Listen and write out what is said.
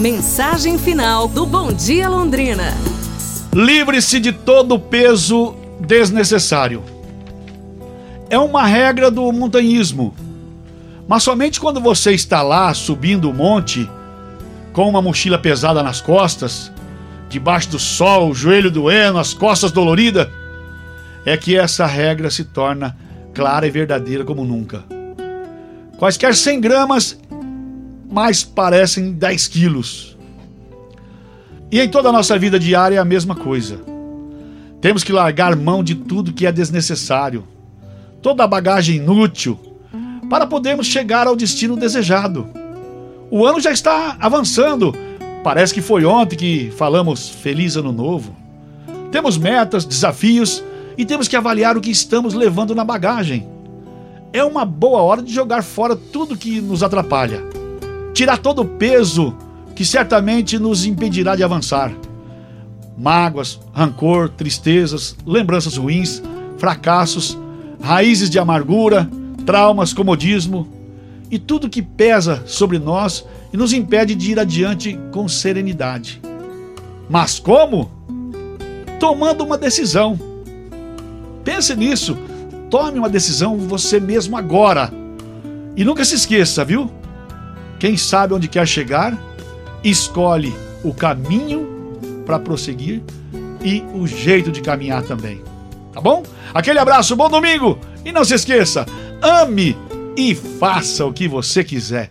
Mensagem final do Bom Dia Londrina. Livre-se de todo peso desnecessário. É uma regra do montanhismo. Mas somente quando você está lá subindo o monte, com uma mochila pesada nas costas, debaixo do sol, o joelho doendo, as costas doloridas, é que essa regra se torna clara e verdadeira como nunca. Quaisquer 100 gramas mais parecem 10 quilos. E em toda a nossa vida diária é a mesma coisa. Temos que largar mão de tudo que é desnecessário, toda a bagagem inútil, para podermos chegar ao destino desejado. O ano já está avançando. Parece que foi ontem que falamos Feliz Ano Novo. Temos metas, desafios e temos que avaliar o que estamos levando na bagagem. É uma boa hora de jogar fora tudo que nos atrapalha, tirar todo o peso que certamente nos impedirá de avançar. Mágoas, rancor, tristezas, lembranças ruins, fracassos, raízes de amargura, traumas, comodismo e tudo que pesa sobre nós e nos impede de ir adiante com serenidade. Mas como? Tomando uma decisão. Pense nisso. Tome uma decisão você mesmo agora. E nunca se esqueça, viu? Quem sabe onde quer chegar, escolhe o caminho para prosseguir e o jeito de caminhar também. Tá bom? Aquele abraço, bom domingo! E não se esqueça, ame e faça o que você quiser.